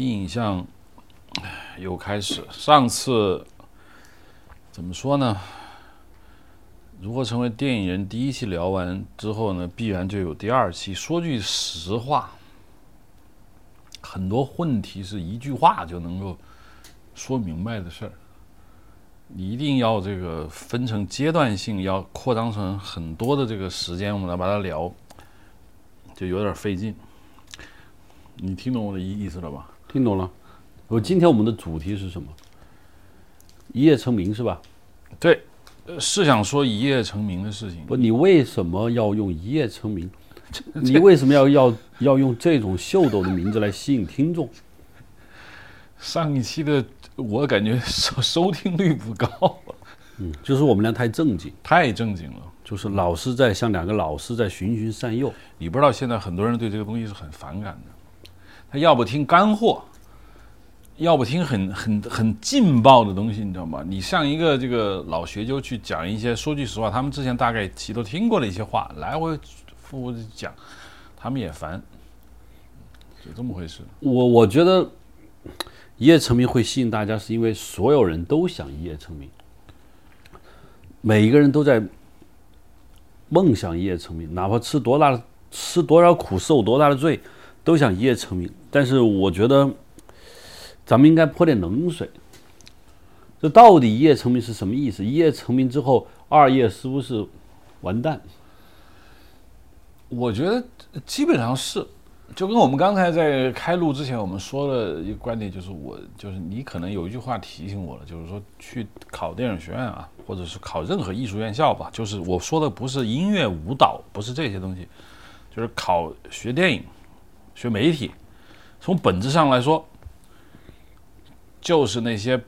影像又开始。上次怎么说呢？如何成为电影人？第一期聊完之后呢，必然就有第二期。说句实话，很多问题是一句话就能够说明白的事儿。你一定要这个分成阶段性，要扩张成很多的这个时间，我们来把它聊，就有点费劲。你听懂我的意意思了吧？听懂了。我今天我们的主题是什么？一夜成名是吧？对，呃是想说一夜成名的事情。不，你为什么要用一夜成名？你为什么要要要用这种秀逗的名字来吸引听众？上一期的我感觉收收听率不高，嗯，就是我们俩太正经，太正经了。就是老师在像两个老师在循循善诱。你不知道现在很多人对这个东西是很反感的，他要不听干货，要不听很很很劲爆的东西，你知道吗？你像一个这个老学究去讲一些，说句实话，他们之前大概其都听过的一些话，来回复复讲，他们也烦，就这么回事。我我觉得一夜成名会吸引大家，是因为所有人都想一夜成名，每一个人都在梦想一夜成名，哪怕吃多大的吃多少苦，受多大的罪，都想一夜成名。但是我觉得咱们应该泼点冷水。这到底一夜成名是什么意思？一夜成名之后，二夜是不是完蛋？我觉得基本上是，就跟我们刚才在开录之前我们说的一个观点，就是我就是你可能有一句话提醒我了，就是说去考电影学院啊，或者是考任何艺术院校吧，就是我说的不是音乐舞蹈，不是这些东西，就是考学电影、学媒体，从本质上来说，就是那些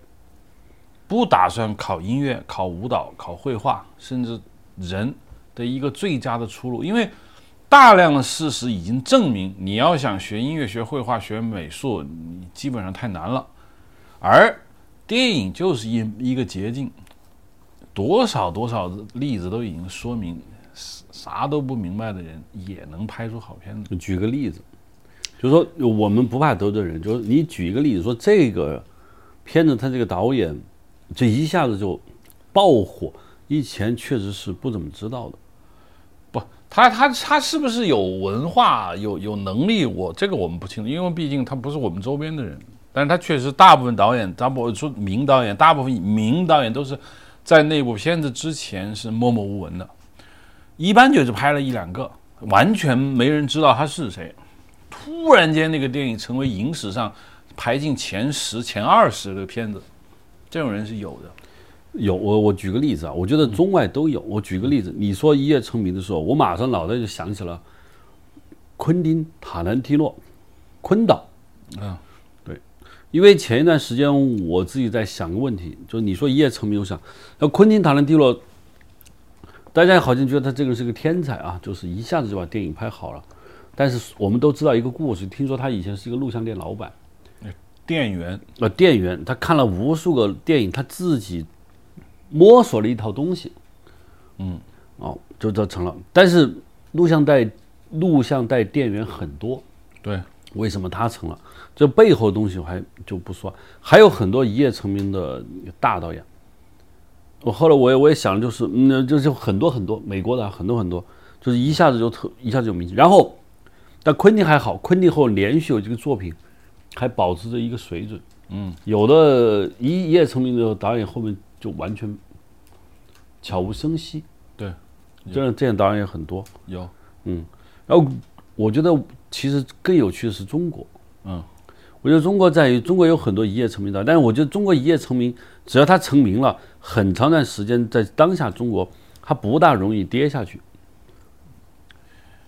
不打算考音乐、考舞蹈、考绘画，甚至人的一个最佳的出路，因为。大量的事实已经证明，你要想学音乐、学绘画、学美术，你基本上太难了。而电影就是一一个捷径，多少多少例子都已经说明，啥都不明白的人也能拍出好片子。举个例子，就是说我们不怕得罪人，就是你举一个例子，说这个片子他这个导演这一下子就爆火，以前确实是不怎么知道的。不，他他他是不是有文化、有有能力？我这个我们不清楚，因为毕竟他不是我们周边的人。但是他确实，大部分导演，咱不说名导演，大部分名导演都是在那部片子之前是默默无闻的，一般就是拍了一两个，完全没人知道他是谁。突然间，那个电影成为影史上排进前十、前二十的片子，这种人是有的。有我我举个例子啊，我觉得中外都有。我举个例子，你说一夜成名的时候，我马上脑袋就想起了昆汀·塔兰提诺，昆导。啊，对，因为前一段时间我自己在想个问题，就是你说一夜成名，我想，那昆汀·塔兰提诺，大家好像觉得他这个人是个天才啊，就是一下子就把电影拍好了。但是我们都知道一个故事，听说他以前是一个录像店老板，店员，呃，店员，他看了无数个电影，他自己。摸索了一套东西，嗯，哦，就这成了。但是录像带录像带店员很多，对，为什么他成了？这背后的东西我还就不说，还有很多一夜成名的大导演。我后来我也我也想，就是嗯，就是很多很多美国的很多很多，就是一下子就特一下子就名气。然后，但昆汀还好，昆汀后连续有几个作品还保持着一个水准。嗯，有的一一夜成名的导演后面就完全。悄无声息，对，这样这样导演也很多，有，嗯，然后我觉得其实更有趣的是中国，嗯，我觉得中国在于中国有很多一夜成名的，但是我觉得中国一夜成名，只要他成名了，很长段时间在当下中国，他不大容易跌下去，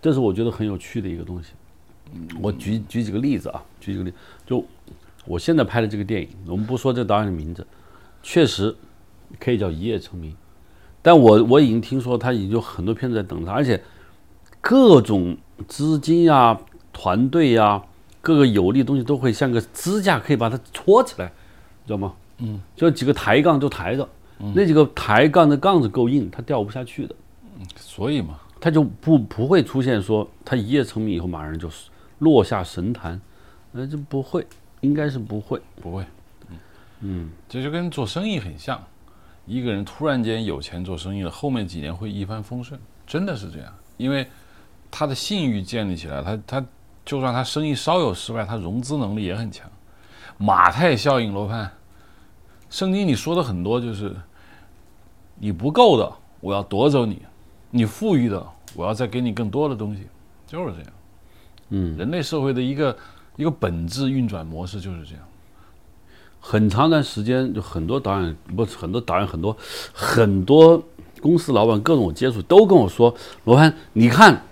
这是我觉得很有趣的一个东西。我举举几个例子啊，举几个例，就我现在拍的这个电影，我们不说这导演的名字，确实可以叫一夜成名。但我我已经听说他已经有很多片子在等他，而且各种资金呀、团队呀、各个有利的东西都会像个支架，可以把它戳起来，知道吗？嗯，就几个抬杠就抬着，那几个抬杠的杠子够硬，它掉不下去的。嗯，所以嘛，他就不不会出现说他一夜成名以后马上就落下神坛，呃，就不会，应该是不会。不会，嗯，这就跟做生意很像，一个人突然间有钱做生意了，后面几年会一帆风顺，真的是这样，因为他的信誉建立起来，他他就算他生意稍有失败，他融资能力也很强。马太效应，罗盘，圣经里说的很多，就是你不够的，我要夺走你；你富裕的，我要再给你更多的东西，就是这样。嗯，人类社会的一个一个本质运转模式就是这样。很长一段时间，就很多导演不是很多导演，很多很多公司老板各种接触都跟我说：“罗盘，你看，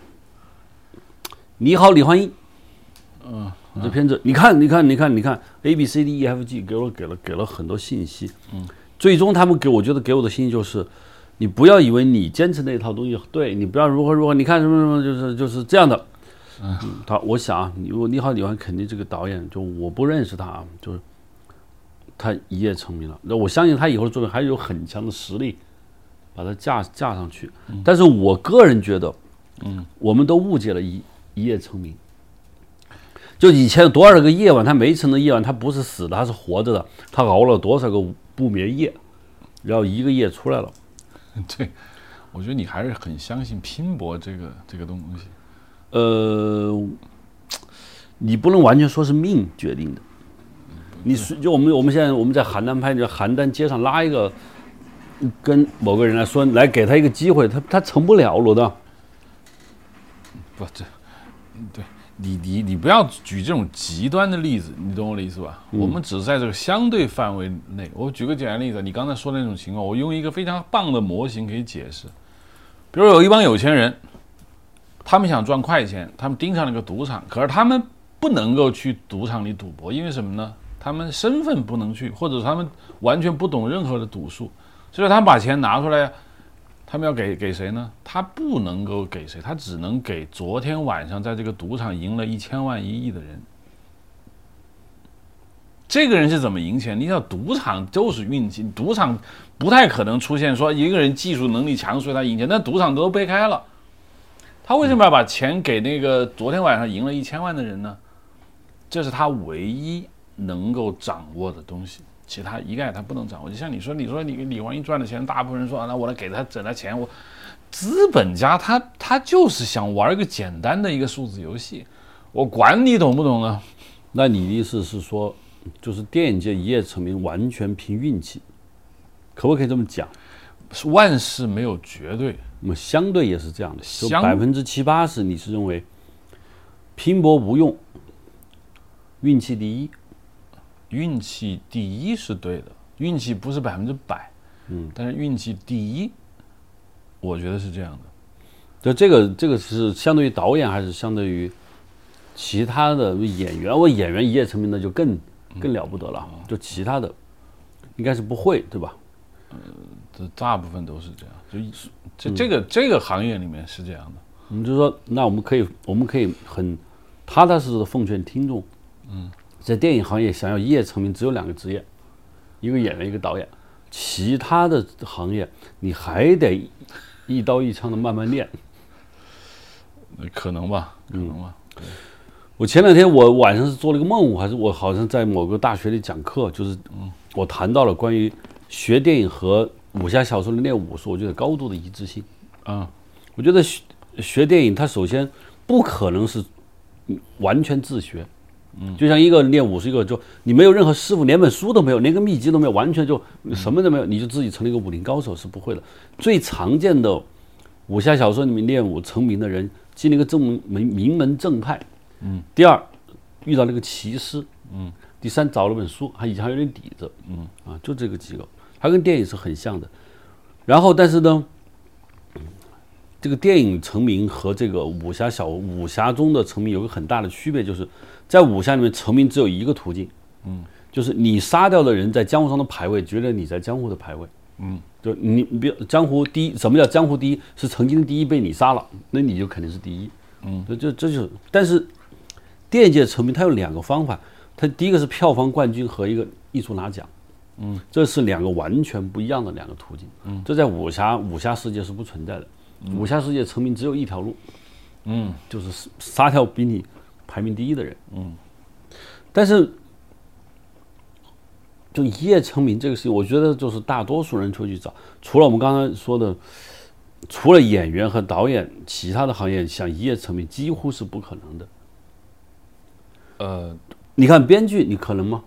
你好，李焕英，嗯，这片子，你看，你看，你看，你看，A B C D E F G 给我给了给了很多信息，嗯，最终他们给我觉得给我的信息就是，你不要以为你坚持那套东西对，你不要如何如何，你看什么什么，就是就是这样的。嗯，他我想啊，如果你好，李焕肯定这个导演就我不认识他啊，就是他一夜成名了。那我相信他以后的作品还有很强的实力，把他架架上去。但是我个人觉得，嗯，我们都误解了一一夜成名。就以前有多少个夜晚，他没成的夜晚，他不是死的，他是活着的。他熬了多少个不眠夜，然后一个夜出来了。对，我觉得你还是很相信拼搏这个这个东西。呃，你不能完全说是命决定的。你是就我们我们现在我们在邯郸拍，就邯郸街上拉一个，跟某个人来说，来给他一个机会，他他成不了，罗道。不，这，对你你你不要举这种极端的例子，你懂我的意思吧？我们只是在这个相对范围内。我举个简单例子，你刚才说的那种情况，我用一个非常棒的模型可以解释。比如有一帮有钱人。他们想赚快钱，他们盯上了个赌场，可是他们不能够去赌场里赌博，因为什么呢？他们身份不能去，或者他们完全不懂任何的赌术，所以他们把钱拿出来，他们要给给谁呢？他不能够给谁，他只能给昨天晚上在这个赌场赢了一千万一亿的人。这个人是怎么赢钱？你知道，赌场就是运气，赌场不太可能出现说一个人技术能力强，所以他赢钱，那赌场都被开了。他为什么要把钱给那个昨天晚上赢了一千万的人呢？这是他唯一能够掌握的东西，其他一概他不能掌握。就像你说，你说你李焕英赚的钱，大部分人说啊，那我来给他整了钱。我资本家他他就是想玩一个简单的一个数字游戏，我管你懂不懂呢？那你的意思是说，就是电影界一夜成名完全凭运气，可不可以这么讲？万事没有绝对。那么相对也是这样的，就百分之七八十，你是认为拼搏无用，运气第一，运气第一是对的，运气不是百分之百，嗯，但是运气第一，我觉得是这样的。就这个这个是相对于导演还是相对于其他的演员？我演员一夜成名的就更更了不得了，就其他的应该是不会，对吧？呃，这大部分都是这样，就这这个这个行业里面是这样的。我们就说，那我们可以我们可以很踏踏实实的奉劝听众，嗯，在电影行业想要一夜成名，只有两个职业，一个演员，一个导演。其他的行业你还得一刀一枪的慢慢练。可能吧，可能吧。我前两天我晚上是做了一个梦，还是我好像在某个大学里讲课，就是我谈到了关于学电影和武侠小说里练武术，我觉得高度的一致性。啊，我觉得学学电影，它首先不可能是完全自学。嗯，就像一个练武术，一个就你没有任何师傅，连本书都没有，连个秘籍都没有，完全就什么都没有，你就自己成了一个武林高手是不会的。最常见的武侠小说里面练武成名的人，进了一个正门名门正派。嗯，第二遇到那个奇师。嗯，第三找了本书，还以前还有点底子。嗯，啊，就这个几个，它跟电影是很像的。然后，但是呢，这个电影成名和这个武侠小武侠中的成名有个很大的区别，就是在武侠里面成名只有一个途径，嗯，就是你杀掉的人在江湖上的排位，决定你在江湖的排位。嗯，就你你别江湖第一，什么叫江湖第一？是曾经的第一被你杀了，那你就肯定是第一。嗯，这这这就是，但是电影界成名，它有两个方法，它第一个是票房冠军和一个艺术拿奖。嗯，这是两个完全不一样的两个途径。嗯，这在武侠武侠世界是不存在的。武侠世界成名只有一条路，嗯，就是杀掉比你排名第一的人。嗯，但是就一夜成名这个事情，我觉得就是大多数人出去找，除了我们刚才说的，除了演员和导演，其他的行业想一夜成名几乎是不可能的。呃，你看编剧，你可能吗？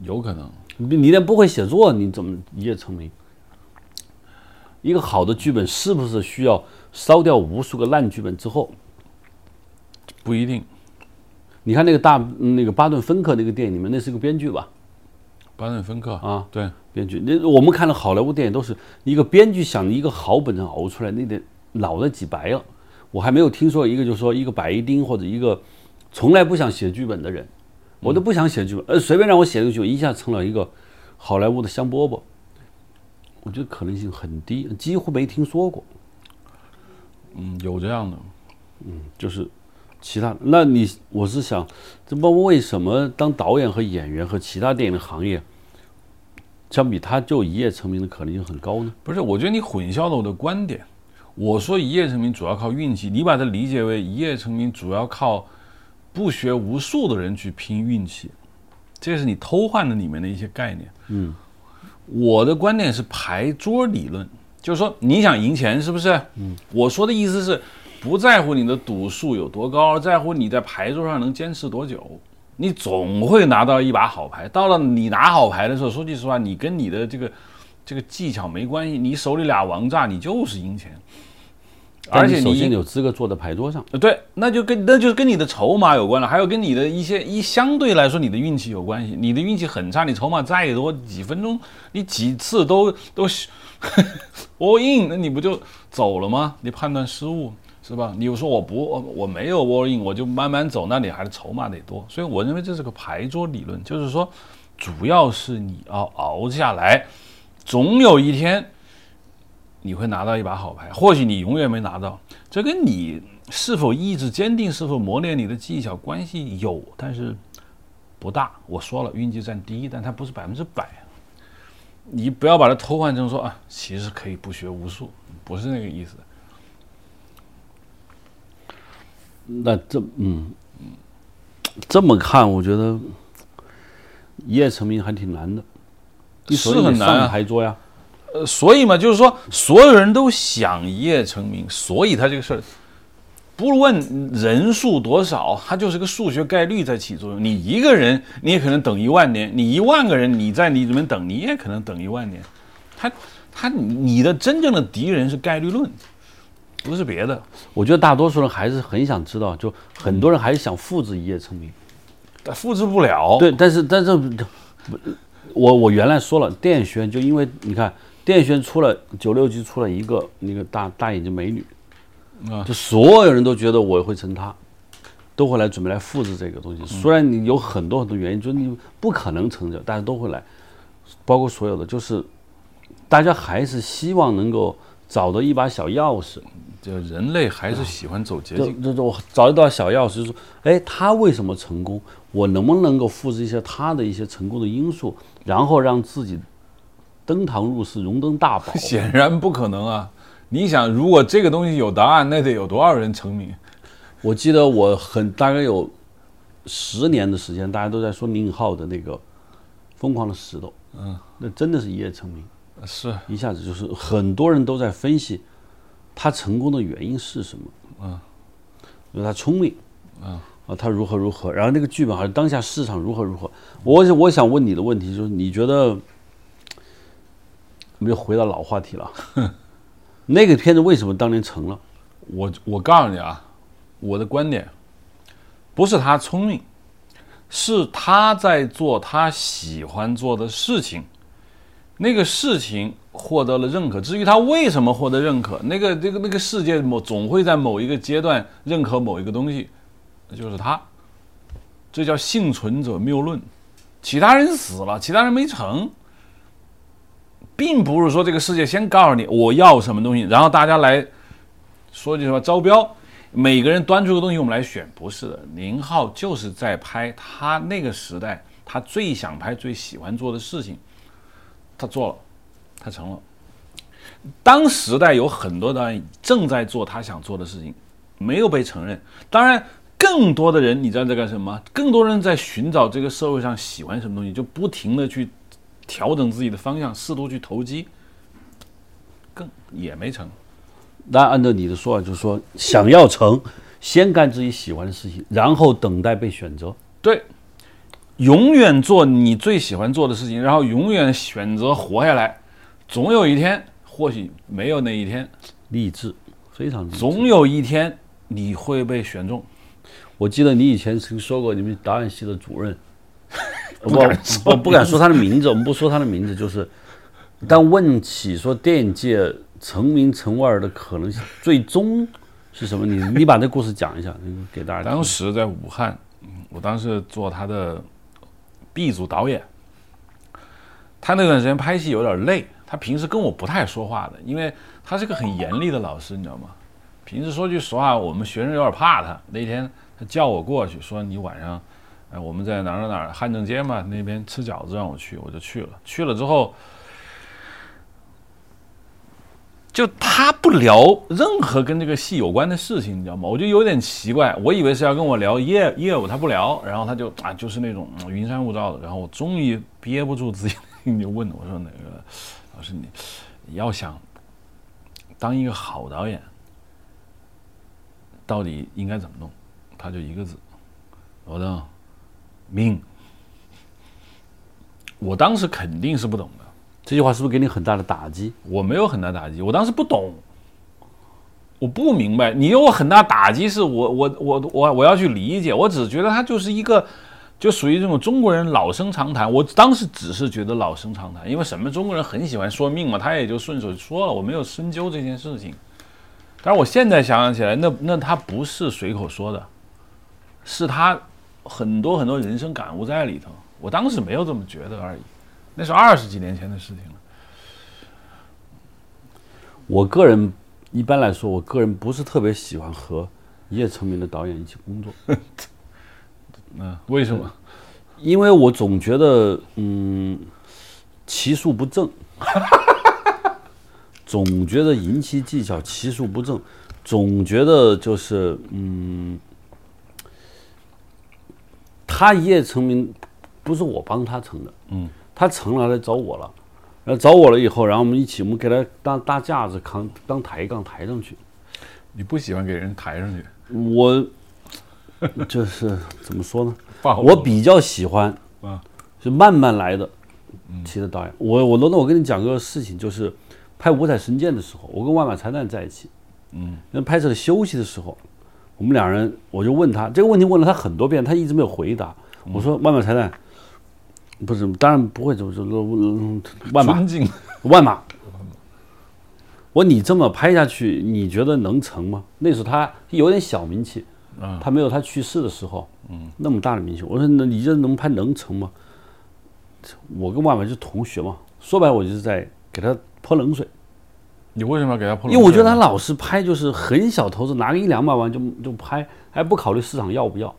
有可能。你你连不会写作，你怎么一夜成名？一个好的剧本是不是需要烧掉无数个烂剧本之后？不一定。你看那个大那个巴顿芬克那个电影里面，那是个编剧吧？巴顿芬克啊，对，编剧。那我们看了好莱坞电影都是一个编剧想一个好本子熬出来，那得脑袋挤白了。我还没有听说一个，就是说一个白丁或者一个从来不想写剧本的人，我都不想写剧本，呃，随便让我写个剧本，一下成了一个好莱坞的香饽饽。我觉得可能性很低，几乎没听说过。嗯，有这样的，嗯，就是其他。那你我是想，这么为什么当导演和演员和其他电影的行业相比，他就一夜成名的可能性很高呢？不是，我觉得你混淆了我的观点。我说一夜成名主要靠运气，你把它理解为一夜成名主要靠不学无术的人去拼运气，这是你偷换的里面的一些概念。嗯。我的观点是牌桌理论，就是说你想赢钱是不是？嗯，我说的意思是，不在乎你的赌术有多高，在乎你在牌桌上能坚持多久。你总会拿到一把好牌，到了你拿好牌的时候，说句实话，你跟你的这个这个技巧没关系，你手里俩王炸，你就是赢钱。而且你首先有资格坐在牌桌上，对，那就跟那就是跟你的筹码有关了，还有跟你的一些一相对来说你的运气有关系。你的运气很差，你筹码再多，几分钟你几次都都 all in，那你不就走了吗？你判断失误是吧？你说我不我没有 all in，我就慢慢走，那你还是筹码得多。所以我认为这是个牌桌理论，就是说主要是你要熬下来，总有一天。你会拿到一把好牌，或许你永远没拿到，这跟你是否意志坚定、是否磨练你的技巧关系有，但是不大。我说了，运气占第一，但它不是百分之百。你不要把它偷换成说啊，其实可以不学无术，不是那个意思。那这嗯这么看，我觉得一夜成名还挺难的，是很难牌桌呀。呃，所以嘛，就是说，所有人都想一夜成名，所以他这个事儿，不问人数多少，它就是个数学概率在起作用。你一个人，你也可能等一万年；你一万个人，你在你里面等，你也可能等一万年。他他，你的真正的敌人是概率论，不是别的。我觉得大多数人还是很想知道，就很多人还是想复制一夜成名，但复制不了。对，但是但是，我我原来说了，电影学院就因为你看。电宣出了九六级出了一个那个大大眼睛美女，啊，就所有人都觉得我会成她，都会来准备来复制这个东西。虽然你有很多很多原因，就是你不可能成就，大家都会来，包括所有的，就是大家还是希望能够找到一把小钥匙。就人类还是喜欢走捷径，就就我找一道小钥匙，就说，哎，他为什么成功？我能不能够复制一些他的一些成功的因素，然后让自己。登堂入室，荣登大宝，显然不可能啊！你想，如果这个东西有答案，那得有多少人成名？我记得我很大概有十年的时间，大家都在说宁浩的那个《疯狂的石头》，嗯，那真的是一夜成名，是。一下子就是很多人都在分析他成功的原因是什么，嗯，因为他聪明，嗯，啊，他如何如何，然后那个剧本还是当下市场如何如何。我我想问你的问题就是，你觉得？我们又回到老话题了。那个片子为什么当年成了？我我告诉你啊，我的观点不是他聪明，是他在做他喜欢做的事情，那个事情获得了认可。至于他为什么获得认可，那个这个那个世界某总会在某一个阶段认可某一个东西，就是他。这叫幸存者谬论。其他人死了，其他人没成。并不是说这个世界先告诉你我要什么东西，然后大家来说句什么招标，每个人端出个东西我们来选，不是的。宁浩就是在拍他那个时代他最想拍、最喜欢做的事情，他做了，他成了。当时代有很多导演正在做他想做的事情，没有被承认。当然，更多的人，你知道在干什么？更多人在寻找这个社会上喜欢什么东西，就不停的去调整自己的方向，试图去投机，更也没成。那按照你的说法，就是说想要成，先干自己喜欢的事情，然后等待被选择。对，永远做你最喜欢做的事情，然后永远选择活下来。总有一天，或许没有那一天，励志，非常励志。总有一天你会被选中。我记得你以前曾说过，你们导演系的主任，不敢说我不敢说他的名字，我们不说他的名字，就是但问起说电影界成名成腕儿的可能性，最终是什么？你你把这故事讲一下，你给大家。当时在武汉，嗯我当时做他的 B 组导演，他那段时间拍戏有点累，他平时跟我不太说话的，因为他是个很严厉的老师，你知道吗？平时说句实话，我们学生有点怕他。那天他叫我过去，说你晚上，哎，我们在哪儿哪儿汉正街嘛那边吃饺子，让我去，我就去了。去了之后，就他不聊任何跟这个戏有关的事情，你知道吗？我就有点奇怪，我以为是要跟我聊业业务，他不聊，然后他就啊，就是那种云山雾罩的。然后我终于憋不住自己，就问我说：“那个老师，你要想当一个好导演，到底应该怎么弄？”他就一个字：我的命。我当时肯定是不懂的。这句话是不是给你很大的打击？我没有很大打击，我当时不懂，我不明白。你有我很大打击，是我我我我我要去理解，我只是觉得他就是一个，就属于这种中国人老生常谈。我当时只是觉得老生常谈，因为什么中国人很喜欢说命嘛，他也就顺手说了，我没有深究这件事情。但是我现在想想起来，那那他不是随口说的，是他很多很多人生感悟在里头。我当时没有这么觉得而已，那是二十几年前的事情了。我个人一般来说，我个人不是特别喜欢和一夜成名的导演一起工作，嗯，为什么？因为我总觉得，嗯，其术不正，总觉得赢棋技巧，其术不正，总觉得就是，嗯，他一夜成名不是我帮他成的，嗯，他成了来找我了，然后找我了以后，然后我们一起，我们给他当搭架子，扛当抬杠抬上去。你不喜欢给人抬上去？我就是怎么说呢？我比较喜欢啊，是慢慢来的其实导演。我我罗总，我跟你讲个事情，就是拍《五彩神剑》的时候，我跟万马才旦在一起。嗯，那拍摄的休息的时候，我们两人，我就问他这个问题，问了他很多遍，他一直没有回答。我说万马才旦，不是，当然不会这么说。嗯万马万马，我说你这么拍下去，你觉得能成吗？那时候他有点小名气，嗯他没有他去世的时候，嗯，那么大的名气。我说那你这能拍能成吗？我跟万马就是同学嘛，说白了我就是在给他泼冷水，你为什么要给他泼冷水呢？因为我觉得他老是拍就是很小投资，拿个一两百万就就拍，还不考虑市场要不要。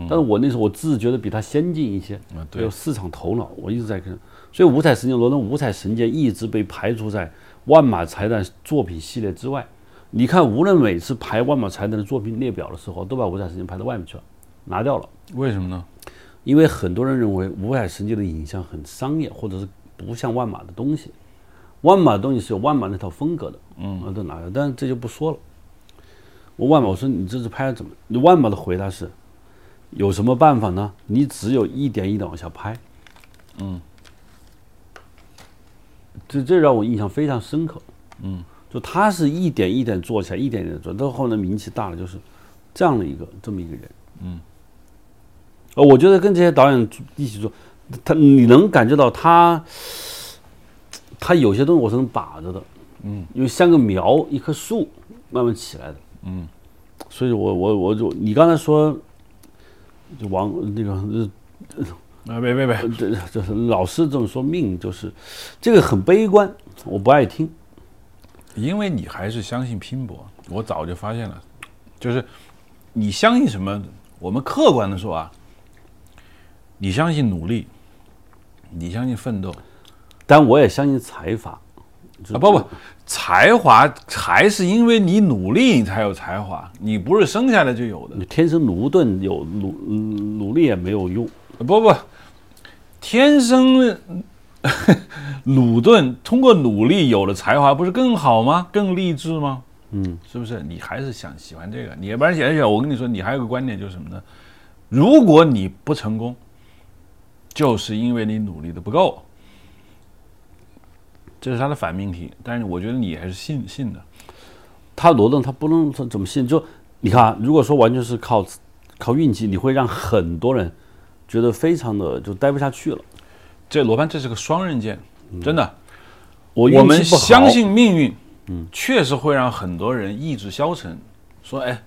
但是我那时候我自己觉得比他先进一些，有，市场头脑，我一直在跟。所以五彩神剑，罗登五彩神剑一直被排除在万马才旦作品系列之外。你看，无论每次排万马才旦的作品列表的时候，都把五彩神剑排到外面去了，拿掉了。为什么呢？因为很多人认为五彩神剑的影像很商业，或者是不像万马的东西。万马的东西是有万马那套风格的，嗯，都拿着。但是这就不说了。我万马，我说你这次拍的怎么？你万马的回答是：有什么办法呢？你只有一点一点往下拍。嗯，这这让我印象非常深刻。嗯，就他是一点一点做起来，一点一点做，到后来名气大了，就是这样的一个这么一个人。嗯，呃，我觉得跟这些导演一起做，他你能感觉到他，他有些东西我是能把着的。嗯，因为像个苗，一棵树慢慢起来的。嗯，所以我我我就你刚才说，就王那个呃啊，别别别，这就是老师这么说，命就是这个很悲观，我不爱听。因为你还是相信拼搏，我早就发现了，就是你相信什么？我们客观的说啊，你相信努力，你相信奋斗，但我也相信才华，啊，不不，才华还是因为你努力你才有才华，你不是生下来就有的。你天生奴钝，有努嗯努力也没有用。不不，天生 鲁钝，通过努力有了才华，不是更好吗？更励志吗？嗯，是不是？你还是想喜欢这个？你要不然而且我跟你说，你还有个观点就是什么呢？如果你不成功，就是因为你努力的不够，这是他的反命题。但是我觉得你还是信信的。他罗顿他不能他怎么信，就你看啊，如果说完全是靠靠运气，你会让很多人觉得非常的就待不下去了。这罗盘这是个双刃剑，真的。我我们相信命运，嗯，确实会让很多人意志消沉，说哎，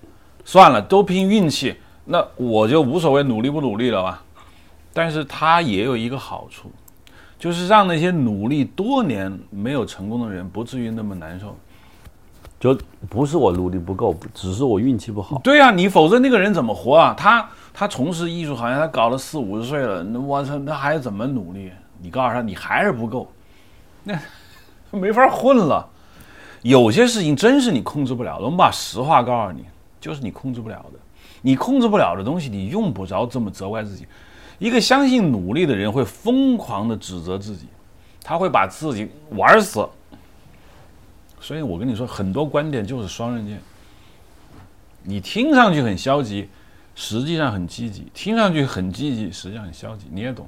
算了，都拼运气，那我就无所谓努力不努力了吧。但是它也有一个好处，就是让那些努力多年没有成功的人不至于那么难受。就不是我努力不够，只是我运气不好。对啊，你否则那个人怎么活啊？他他从事艺术行业，他搞了四五十岁了，那我操，那还怎么努力？你告诉他，你还是不够，那 没法混了。有些事情真是你控制不了的，我们把实话告诉你，就是你控制不了的。你控制不了的东西，你用不着这么责怪自己。一个相信努力的人会疯狂的指责自己，他会把自己玩死。所以我跟你说，很多观点就是双刃剑。你听上去很消极，实际上很积极；听上去很积极，实际上很消极。你也懂。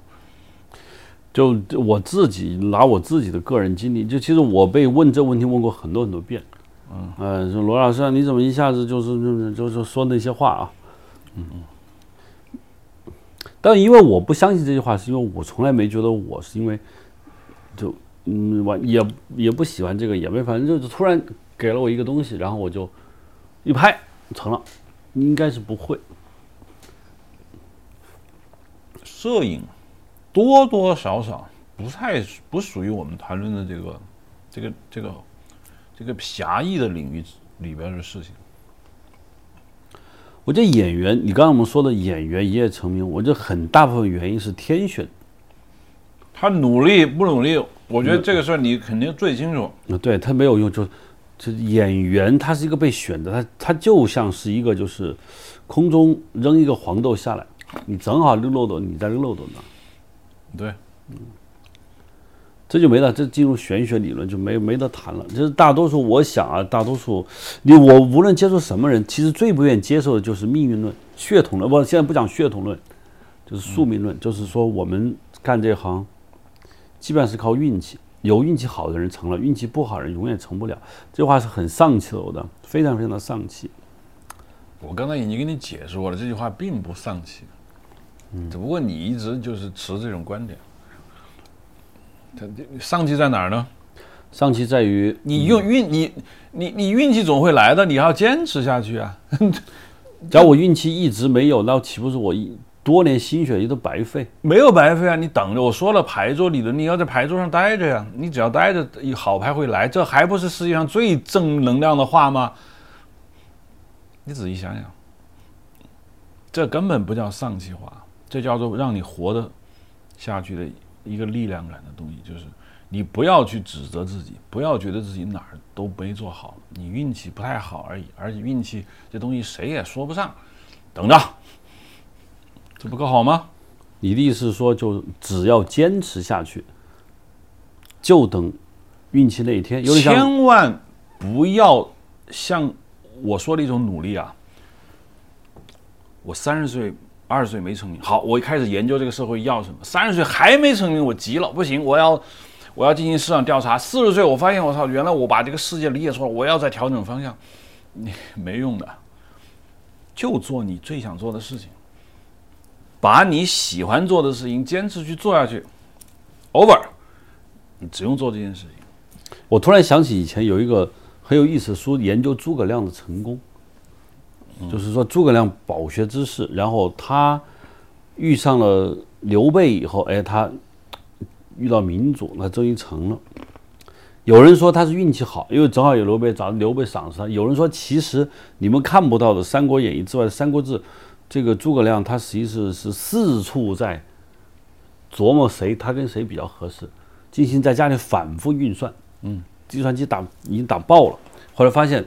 就就我自己拿我自己的个人经历，就其实我被问这问题问过很多很多遍。嗯，呃，说罗老师啊，你怎么一下子就是就是就是说那些话啊？嗯嗯。但因为我不相信这句话，是因为我从来没觉得我是因为就嗯完也也不喜欢这个，也没反正就是突然给了我一个东西，然后我就一拍成了，应该是不会。摄影多多少少不太不属于我们谈论的这个这个这个这个狭义的领域里边的事情。我觉得演员，你刚刚我们说的演员一夜成名，我觉得很大部分原因是天选。他努力不努力，我觉得这个事儿你肯定最清楚。啊，对他没有用，就就演员他是一个被选的，他他就像是一个就是空中扔一个黄豆下来，你正好扔漏斗，你在扔漏斗呢，对，这就没了，这进入玄学理论就没没得谈了。就是大多数，我想啊，大多数你我无论接触什么人，其实最不愿意接受的就是命运论、血统论。不，现在不讲血统论，就是宿命论，就是说我们干这行，基本上是靠运气。有运气好的人成了，运气不好的人永远成不了。这话是很丧气的，我的非常非常的丧气。我刚才已经跟你解释过了，这句话并不丧气，嗯，只不过你一直就是持这种观点。他丧气在哪儿呢？上气在于你用运你你你运气总会来的，你要坚持下去啊！只要我运气一直没有，那岂不是我一多年心血也都白费？没有白费啊！你等着，我说了牌桌理论，你要在牌桌上待着呀。你只要待着，好牌会来，这还不是世界上最正能量的话吗？你仔细想想，这根本不叫丧气话，这叫做让你活得下去的一个力量感的东西。就是你不要去指责自己，不要觉得自己哪儿都没做好，你运气不太好而已。而且运气这东西谁也说不上，等着，这不够好吗？你的意思是说，就只要坚持下去，就等运气那一天。有千万不要像我说的一种努力啊！我三十岁、二十岁没成名，好，我一开始研究这个社会要什么。三十岁还没成名，我急了，不行，我要我要进行市场调查。四十岁，我发现我操，原来我把这个世界理解错了，我要再调整方向。你没用的，就做你最想做的事情，把你喜欢做的事情坚持去做下去。Over，你只用做这件事情。我突然想起以前有一个很有意思的书，研究诸葛亮的成功，就是说诸葛亮饱学之士，然后他遇上了刘备以后，哎，他遇到民主，那终于成了。有人说他是运气好，因为正好有刘备找刘备赏识他。有人说，其实你们看不到的《三国演义》之外的《三国志》，这个诸葛亮他实际是是四处在琢磨谁他跟谁比较合适，进行在家里反复运算。嗯，计算机打已经打爆了。后来发现，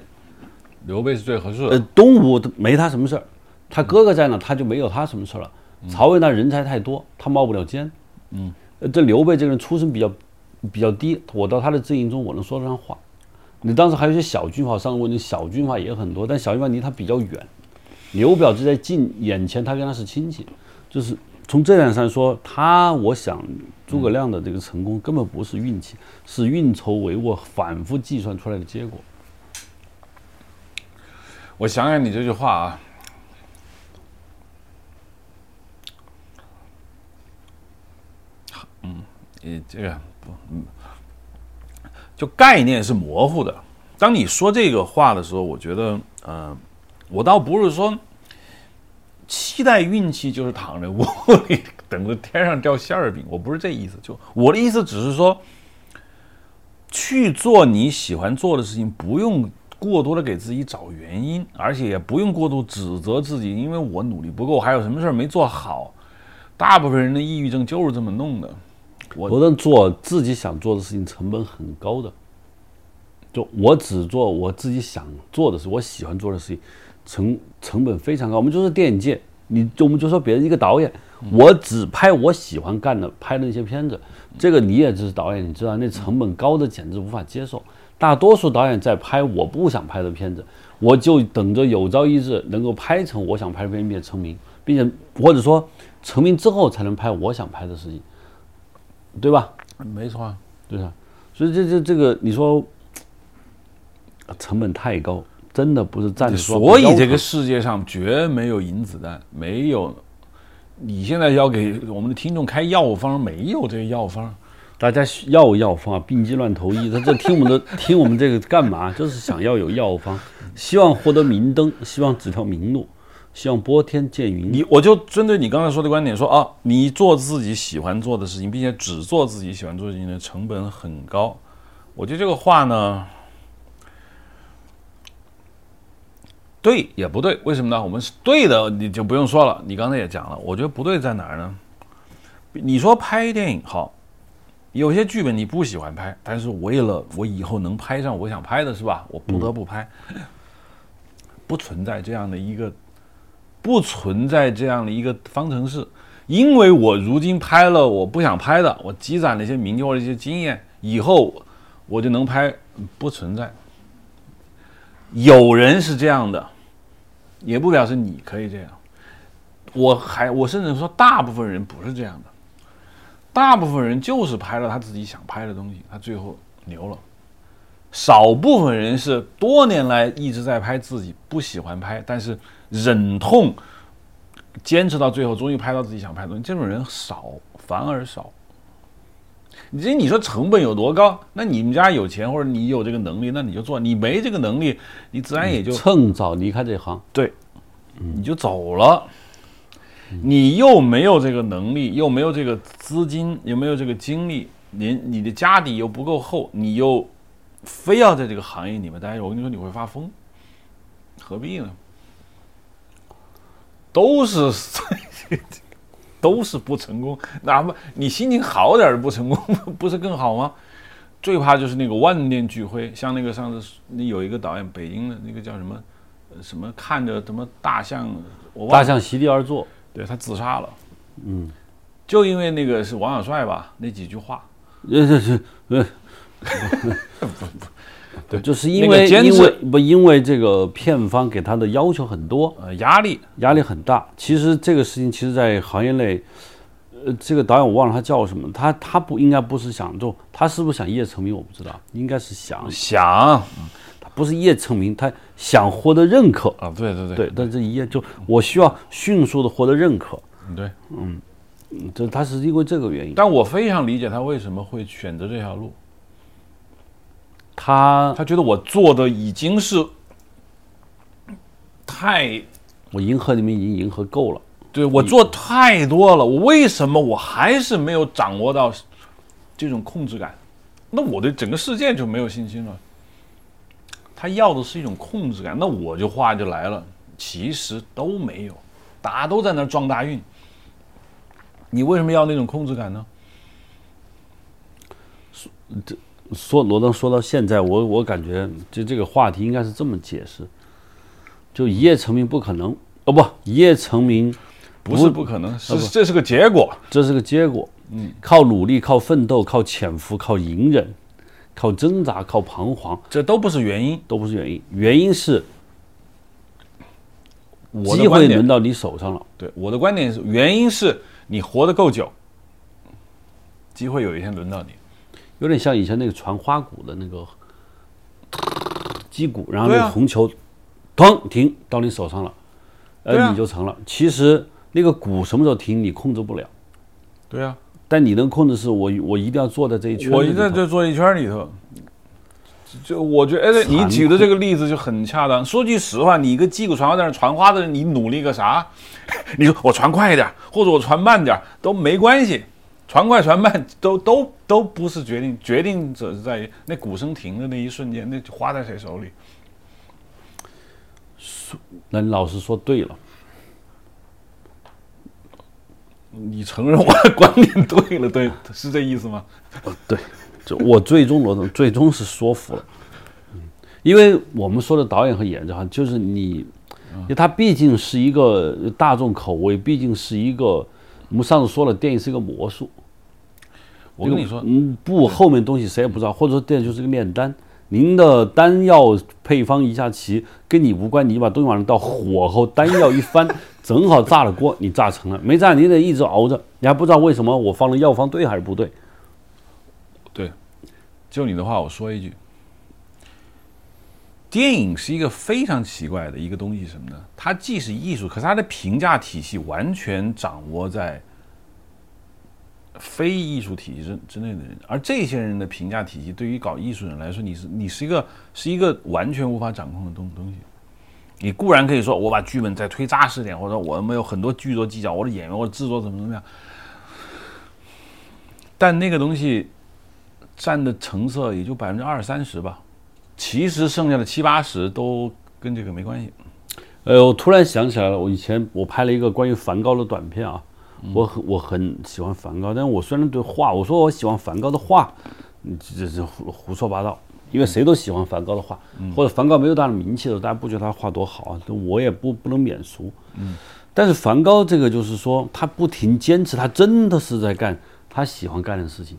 刘备是最合适呃的。，东吴没他什么事儿，他哥哥在呢，他就没有他什么事儿了。曹魏那人才太多，他冒不了尖。嗯，这刘备这个人出身比较比较低，我到他的阵营中，我能说得上话。你当时还有一些小军阀，上过问题小军阀也很多，但小军阀离他比较远。刘表就在近眼前，他跟他是亲戚，就是从这点上说，他我想诸葛亮的这个成功根本不是运气，是运筹帷幄、反复计算出来的结果。我想想你这句话啊，嗯，你这个不，嗯，就概念是模糊的。当你说这个话的时候，我觉得，呃，我倒不是说期待运气就是躺在窝里等着天上掉馅儿饼，我不是这意思。就我的意思，只是说去做你喜欢做的事情，不用过多的给自己找原因，而且也不用过度指责自己，因为我努力不够，还有什么事儿没做好。大部分人的抑郁症就是这么弄的。我我能做自己想做的事情，成本很高的。就我只做我自己想做的事，我喜欢做的事情，成成本非常高。我们就是电影界，你就我们就说别人一个导演，我只拍我喜欢干的拍的那些片子，这个你也只是导演，你知道那成本高的简直无法接受。大多数导演在拍我不想拍的片子，我就等着有朝一日能够拍成我想拍的片，并且成名，并且或者说成名之后才能拍我想拍的事情，对吧？没错啊，对吧？所以这这这个，你说成本太高，真的不是站着说。所以这个世界上绝没有银子弹，没有。你现在要给我们的听众开药方，没有这个药方。大家要药方，病急乱投医。他这听我们的 听我们这个干嘛？就是想要有药方，希望获得明灯，希望指条明路，希望拨天见云。你我就针对你刚才说的观点说啊，你做自己喜欢做的事情，并且只做自己喜欢做的事情的成本很高。我觉得这个话呢，对也不对，为什么呢？我们是对的，你就不用说了。你刚才也讲了，我觉得不对在哪儿呢？你说拍电影好，有些剧本你不喜欢拍，但是为了我以后能拍上我想拍的是吧？我不得不拍，不存在这样的一个。不存在这样的一个方程式，因为我如今拍了我不想拍的，我积攒了一些名气或者一些经验，以后我就能拍，不存在。有人是这样的，也不表示你可以这样。我还我甚至说，大部分人不是这样的，大部分人就是拍了他自己想拍的东西，他最后牛了。少部分人是多年来一直在拍自己不喜欢拍，但是忍痛坚持到最后，终于拍到自己想拍的东西。这种人少，反而少。你这你说成本有多高？那你们家有钱或者你有这个能力，那你就做；你没这个能力，你自然也就趁早离开这行。对，你就走了。你又没有这个能力，又没有这个资金，又没有这个精力，连你的家底又不够厚，你又非要在这个行业里面待着，我跟你说你会发疯，何必呢？都是 都是不成功，哪怕你心情好点儿不成功，不是更好吗？最怕就是那个万念俱灰，像那个上次那有一个导演，北京的那个叫什么呃什么看着什么大象，我忘了大象席地而坐，对他自杀了，嗯，就因为那个是王小帅吧，那几句话，呃，这这呃，对，就是因为因为不因为这个片方给他的要求很多，呃，压力，压力很大。其实这个事情，其实，在行业内，呃，这个导演我忘了他叫什么，他他不应该不是想做，他是不是想一夜成名我不知道，应该是想，想。他不是一夜成名，他想获得认可。啊，对对对对，但这一夜就我需要迅速的获得认可，对，嗯这他是因为这个原因，但我非常理解他为什么会选择这条路，他他觉得我做的已经是太我迎合你们已经迎合够了，对我做太多了，我为什么我还是没有掌握到这种控制感？那我对整个世界就没有信心了。他要的是一种控制感，那我就话就来了，其实都没有，大家都在那撞大运。你为什么要那种控制感呢？说说罗登说到现在，我我感觉就这个话题应该是这么解释：就一夜成名不可能，哦不，一夜成名不是不可能，是这是个结果。这是个结果。嗯，靠努力，靠奋斗，靠潜伏，靠隐忍，靠挣扎，靠彷徨，这都不是原因，都不是原因。原因是我机会轮到你手上了。对，我的观点是，原因是你活得够久，机会有一天轮到你。有点像以前那个传花鼓的那个击鼓，然后那个红球，砰停到你手上了，呃，你就成了。其实那个鼓什么时候停，你控制不了。对啊。但你能控制是我，我一定要坐在这一圈。我一在这坐一圈里头，就我觉得，哎，你举的这个例子就很恰当。说句实话，你一个击鼓传花在那传花的人，你努力个啥？你说我传快一点，或者我传慢点都没关系，传快传慢都都都不是决定，决定者是在于那鼓声停的那一瞬间，那花在谁手里。那老师说对了。你承认我的观点对了，对，是这意思吗？对，就我最终罗总 最终是说服了，因为我们说的导演和演员哈，就是你，因为他毕竟是一个大众口味，毕竟是一个，我们上次说了，电影是一个魔术。我跟你说，嗯，不，后面东西谁也不知道，或者说电影就是个炼丹，您的丹药配方一下棋跟你无关，你把东西往上倒，火候丹药一翻。正好炸了锅，你炸成了，没炸你得一直熬着，你还不知道为什么我放的药方对还是不对。对，就你的话，我说一句，电影是一个非常奇怪的一个东西，什么呢？它既是艺术，可是它的评价体系完全掌握在非艺术体系之之内的人，而这些人的评价体系，对于搞艺术人来说，你是你是一个是一个完全无法掌控的东东西。你固然可以说，我把剧本再推扎实点，或者我们有很多剧作技巧，我的演员，我的制作怎么怎么样。但那个东西占的成色也就百分之二三十吧，其实剩下的七八十都跟这个没关系。呃，我突然想起来了，我以前我拍了一个关于梵高的短片啊，我很我很喜欢梵高，但是我虽然对画，我说我喜欢梵高的画，这这胡胡说八道。因为谁都喜欢梵高的画，或者梵高没有大的名气的时候，大家不觉得他画多好啊？我也不不能免俗。嗯，但是梵高这个就是说，他不停坚持，他真的是在干他喜欢干的事情，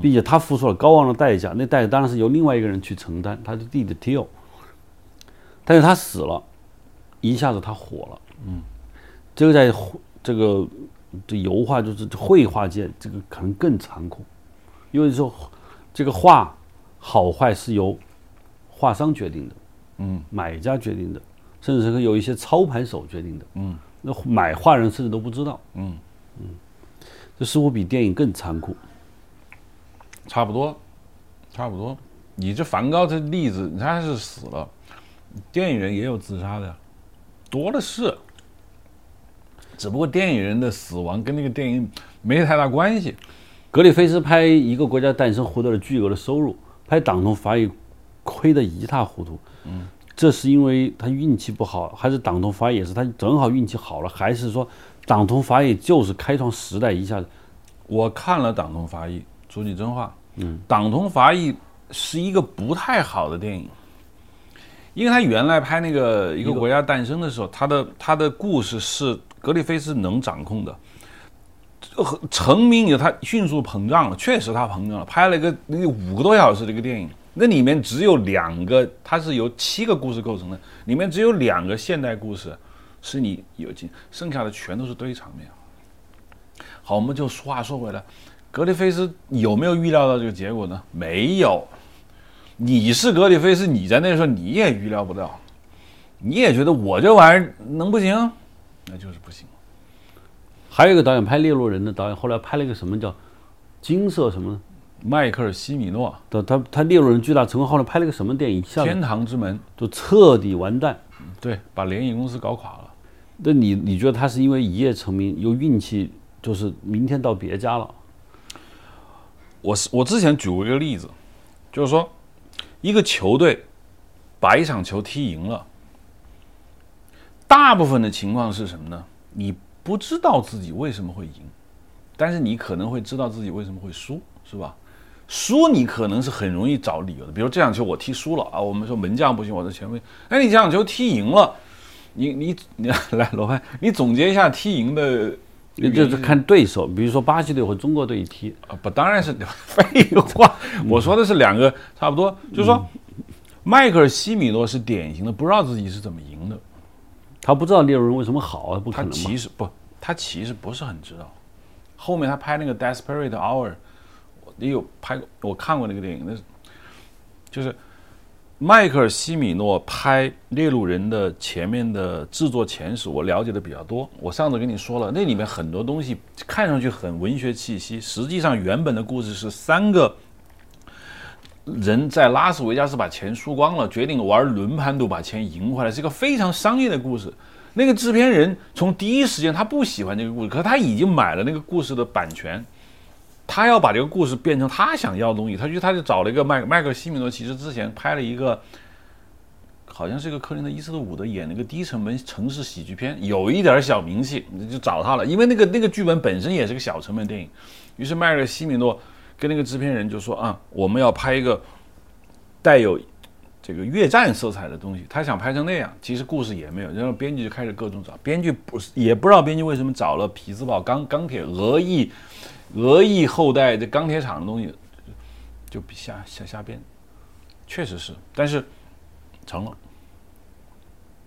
并且他付出了高昂的代价，那代价当然是由另外一个人去承担，他的弟弟 Tio。但是他死了，一下子他火了。嗯，这个在这个这油画就是绘画界，这个可能更残酷，因为说这个画。好坏是由画商决定的，嗯，买家决定的，甚至是有一些操盘手决定的，嗯，那买画人甚至都不知道，嗯嗯，这似乎比电影更残酷。差不多，差不多。你这梵高这例子，他是死了，电影人也有自杀的，多的是。只不过电影人的死亡跟那个电影没太大关系。格里菲斯拍一个国家诞生获得了巨额的收入。拍党同伐异，亏得一塌糊涂。嗯，这是因为他运气不好，还是党同伐异也是他正好运气好了，还是说党同伐异就是开创时代一下子？我看了党同伐异，说句真话，嗯，党同伐异是一个不太好的电影，因为他原来拍那个一个国家诞生的时候，他的他的故事是格里菲斯能掌控的。成名以后，他迅速膨胀了。确实，他膨胀了，拍了一个那五个多小时的一个电影，那里面只有两个，它是由七个故事构成的，里面只有两个现代故事是你有劲，剩下的全都是堆场面。好，我们就话说回来，格里菲斯有没有预料到这个结果呢？没有。你是格里菲斯，你在那时候你也预料不到，你也觉得我这玩意儿能不行？那就是不行。还有一个导演拍《猎鹿人》的导演，后来拍了一个什么叫“金色什么”，迈克尔·西米诺的他他《猎鹿人》巨大成功，后来拍了一个什么电影？《天堂之门》就彻底完蛋，对，把联影公司搞垮了。那你你觉得他是因为一夜成名，又运气，就是明天到别家了？我是我之前举过一个例子，就是说一个球队把一场球踢赢了，大部分的情况是什么呢？你。不知道自己为什么会赢，但是你可能会知道自己为什么会输，是吧？输你可能是很容易找理由的，比如这场球我踢输了啊，我们说门将不行，我的前卫，哎，你这场球踢赢了，你你你 来罗汉，你总结一下踢赢的。就是看对手，比如说巴西队和中国队一踢啊，不当然是 废话。我说的是两个差不多，就是说，迈克尔西米诺是典型的不知道自己是怎么赢的，他不知道猎人为什么好啊，不可能他其实不，他其实不是很知道。后面他拍那个《Desperate Hour》，你有拍过，我看过那个电影，那是就是。迈克尔·西米诺拍《猎鹿人》的前面的制作前史，我了解的比较多。我上次跟你说了，那里面很多东西看上去很文学气息，实际上原本的故事是三个人在拉斯维加斯把钱输光了，决定玩轮盘赌把钱赢回来，是一个非常商业的故事。那个制片人从第一时间他不喜欢这个故事，可是他已经买了那个故事的版权。他要把这个故事变成他想要的东西，他就他就找了一个麦麦克西米诺，其实之前拍了一个，好像是一个克林的伊斯特伍德演那个低成本城市喜剧片，有一点小名气，就找他了。因为那个那个剧本本身也是个小成本电影，于是迈克西米诺跟那个制片人就说啊，我们要拍一个带有这个越战色彩的东西，他想拍成那样，其实故事也没有。然后编剧就开始各种找，编剧不是也不知道编剧为什么找了匹兹堡钢钢铁俄裔。俄裔后代的钢铁厂的东西，就比瞎瞎瞎编，确实是，但是成了。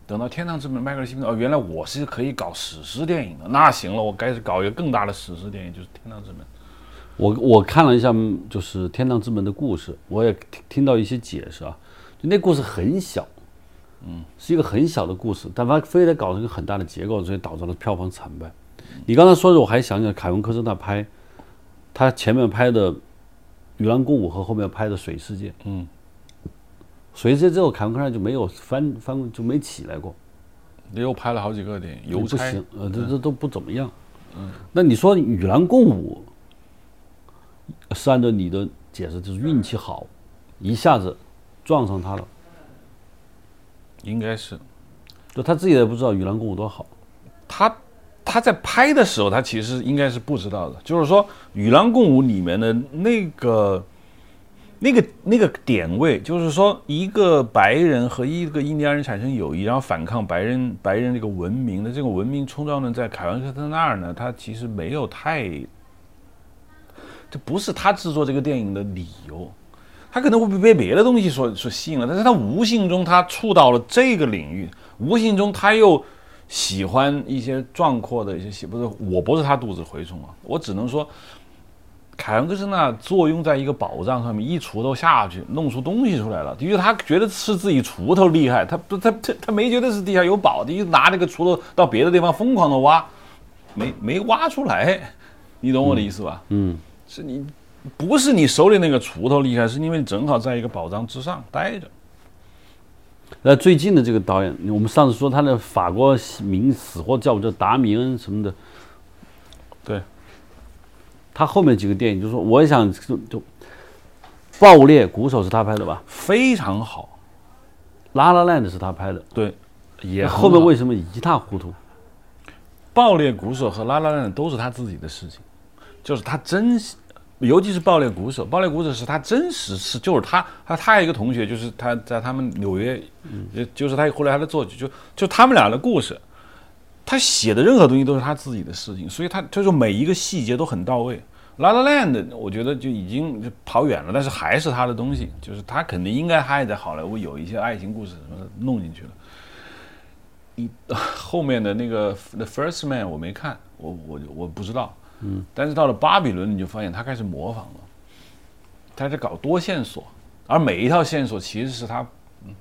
等到《天堂之门》，迈克尔·西米哦，原来我是可以搞史诗电影的，那行了，我开始搞一个更大的史诗电影，就是《天堂之门》。我我看了一下，就是《天堂之门》的故事，我也听听到一些解释啊，那故事很小，嗯，是一个很小的故事，但他非得搞成一个很大的结构，所以导致了票房惨败。你刚才说的，我还想起来凯文·科斯纳拍。他前面拍的《与狼共舞》和后面拍的《水世界》，嗯，《水世界》之后，凯文·科斯就没有翻翻就没起来过。又拍了好几个电影，邮差，呃，这这都不怎么样。嗯，那你说《与狼共舞》是按照你的解释，就是运气好，一下子撞上他了，应该是，就他自己也不知道《与狼共舞》多好，他。他在拍的时候，他其实应该是不知道的。就是说，《与狼共舞》里面的那个、那个、那个点位，就是说，一个白人和一个印第安人产生友谊，然后反抗白人白人这个文明的这个文明冲撞呢，在凯文·科特那儿呢，他其实没有太，这不是他制作这个电影的理由。他可能会被别的东西所所吸引了，但是他无形中他触到了这个领域，无形中他又。喜欢一些壮阔的一些戏，不是我不是他肚子蛔虫啊，我只能说，凯文·科斯纳坐拥在一个宝藏上面，一锄头下去弄出东西出来了。因为他觉得是自己锄头厉害，他不他他他没觉得是地下有宝，就拿那个锄头到别的地方疯狂的挖，没没挖出来，你懂我的意思吧？嗯，是你不是你手里那个锄头厉害，是因为你正好在一个宝藏之上待着。那最近的这个导演，我们上次说他的法国名死活叫不叫达米恩什么的，对，他后面几个电影，就是说，我也想就就，爆裂鼓手是他拍的吧？非常好，拉拉烂的是他拍的，对，也后面为什么一塌糊涂？爆裂鼓手和拉拉烂都是他自己的事情，就是他真。尤其是爆裂鼓手，爆裂鼓手是他真实是就是他他他有一个同学，就是他在他们纽约，也就是他后来他的作曲，就就他们俩的故事，他写的任何东西都是他自己的事情，所以他就是每一个细节都很到位。La La Land 我觉得就已经就跑远了，但是还是他的东西，就是他肯定应该还在好莱坞有一些爱情故事什么的弄进去了。一后面的那个 The First Man 我没看，我我我不知道。嗯，但是到了巴比伦，你就发现他开始模仿了，他在搞多线索，而每一套线索其实是他，嗯，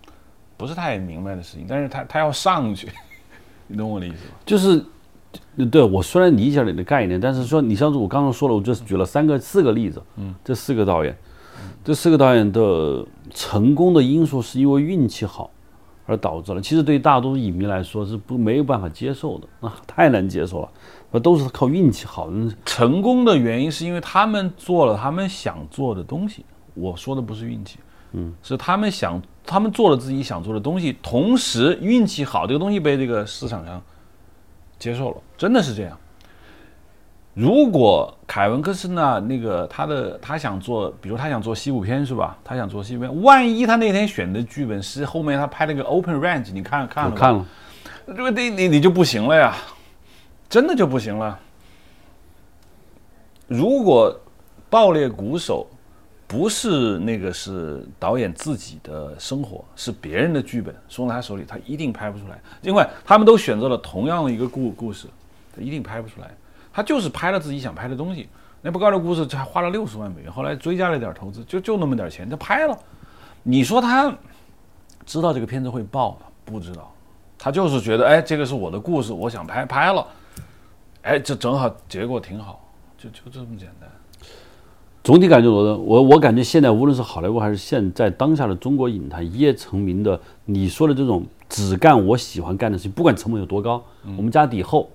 不是太明白的事情，但是他他要上去，你懂我的意思吗？就是，对我虽然理解了你的概念，但是说你像我刚刚说了，我就是举了三个四个例子，嗯，这四个导演，这四个导演的成功的因素是因为运气好而导致了，其实对于大多数影迷来说是不没有办法接受的，啊，太难接受了。都是靠运气好，成功的原因是因为他们做了他们想做的东西。我说的不是运气，嗯，是他们想，他们做了自己想做的东西，同时运气好，这个东西被这个市场上接受了，真的是这样。如果凯文·科斯纳那个他的他想做，比如他想做西部片是吧？他想做西部片，万一他那天选的剧本是后面他拍了个《Open Range》，你看看了看了，这个你你你就不行了呀，真的就不行了。如果爆裂鼓手不是那个是导演自己的生活，是别人的剧本送到他手里，他一定拍不出来，因为他们都选择了同样的一个故故事，他一定拍不出来。他就是拍了自己想拍的东西。那不高的故事才花了六十万美元，后来追加了点投资，就就那么点钱，他拍了。你说他知道这个片子会爆吗？不知道，他就是觉得，哎，这个是我的故事，我想拍，拍了，哎，这正好结果挺好，就就这么简单。总体感觉，我我我感觉现在无论是好莱坞还是现在当下的中国影坛一夜成名的，你说的这种只干我喜欢干的事情，不管成本有多高，我们家底厚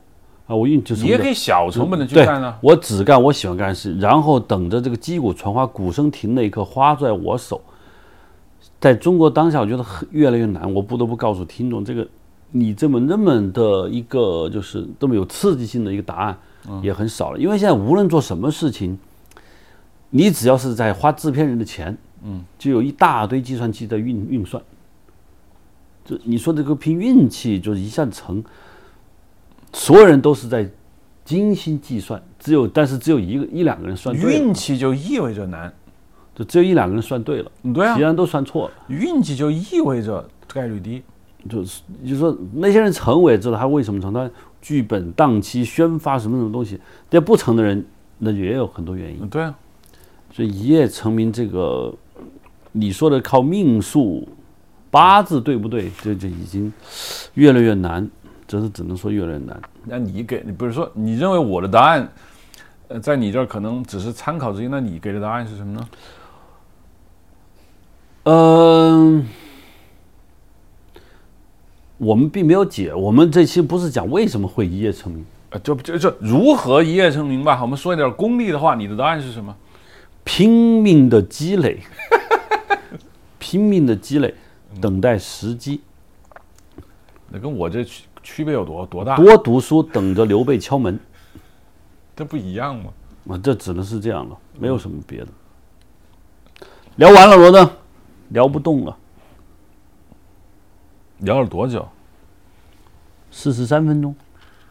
啊，我运就是你也可以小成本的去对干啊。我只干我喜欢干的事，然后等着这个击鼓传花，鼓声停那一刻，花在我手。在中国当下，我觉得很越来越难。我不得不告诉听众，这个你这么那么的一个就是这么有刺激性的一个答案，也很少了。因为现在无论做什么事情，你只要是在花制片人的钱，嗯，就有一大堆计算机在运运算。就你说这个凭运气，就是一下成，所有人都是在精心计算，只有但是只有一个一两个人算对了，运气就意味着难，就只有一两个人算对了，对啊其他人都算错了。运气就意味着概率低。就是就是说那些人成，我也知道他为什么成，他剧本档期宣发什么什么东西，但不成的人，那就也有很多原因。嗯对啊，所以一夜成名这个，你说的靠命数、八字对不对，这就已经越来越难，这是只能说越来越难。那你给你不是说你认为我的答案，呃，在你这儿可能只是参考之一，那你给的答案是什么呢？嗯，我们并没有解，我们这期不是讲为什么会一夜成名，呃，就就就如何一夜成名吧。我们说一点功利的话，你的答案是什么？拼命的积累，拼命的积累，等待时机，那跟我这区区别有多多大？多读书，等着刘备敲门。这不一样吗？啊，这只能是这样了，没有什么别的。聊完了，罗登，聊不动了，聊了多久？四十三分钟。